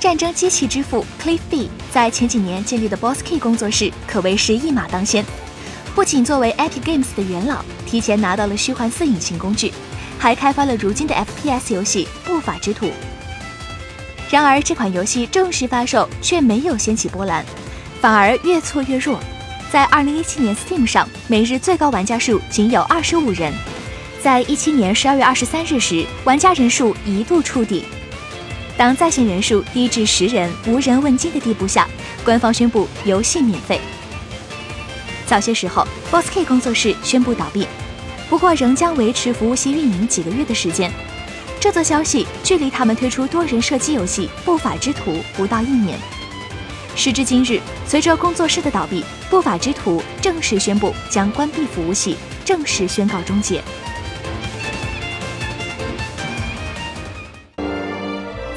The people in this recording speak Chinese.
战争机器之父 Cliff B 在前几年建立的 Boss Key 工作室可谓是一马当先，不仅作为 Epic Games 的元老，提前拿到了虚幻四引擎工具，还开发了如今的 FPS 游戏《不法之徒》。然而，这款游戏正式发售却没有掀起波澜，反而越挫越弱。在2017年 Steam 上，每日最高玩家数仅有25人。在一七年十二月二十三日时，玩家人数一度触底。当在线人数低至十人、无人问津的地步下，官方宣布游戏免费。早些时候，BossK 工作室宣布倒闭，不过仍将维持服务器运营几个月的时间。这则消息距离他们推出多人射击游戏《不法之徒》不到一年。时至今日，随着工作室的倒闭，《不法之徒》正式宣布将关闭服务器，正式宣告终结。